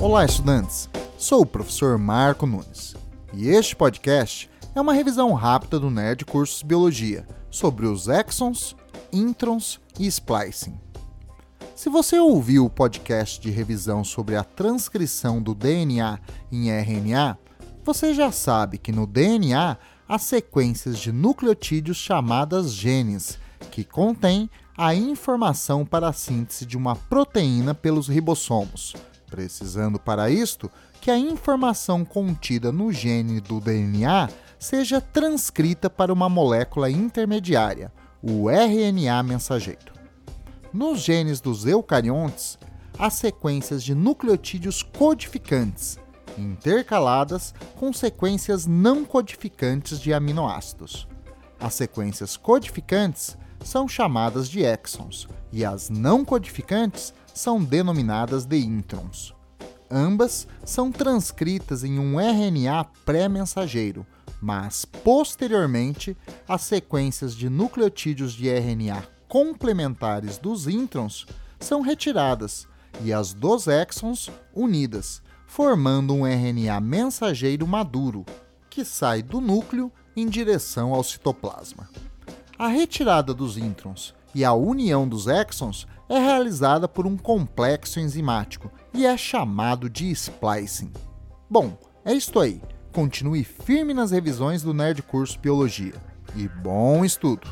Olá, estudantes! Sou o professor Marco Nunes e este podcast é uma revisão rápida do Nerd Cursos Biologia sobre os exons, introns e splicing. Se você ouviu o podcast de revisão sobre a transcrição do DNA em RNA, você já sabe que no DNA há sequências de nucleotídeos chamadas genes, que contêm a informação para a síntese de uma proteína pelos ribossomos, precisando para isto que a informação contida no gene do DNA seja transcrita para uma molécula intermediária, o RNA mensageiro. Nos genes dos eucariontes, há sequências de nucleotídeos codificantes, intercaladas com sequências não codificantes de aminoácidos. As sequências codificantes são chamadas de exons e as não codificantes são denominadas de introns. Ambas são transcritas em um RNA pré-mensageiro, mas posteriormente as sequências de nucleotídeos de RNA complementares dos introns são retiradas e as dos exons unidas, formando um RNA mensageiro maduro, que sai do núcleo em direção ao citoplasma. A retirada dos introns e a união dos exons é realizada por um complexo enzimático e é chamado de splicing. Bom, é isto aí. Continue firme nas revisões do Nerd Curso Biologia. E bom estudo!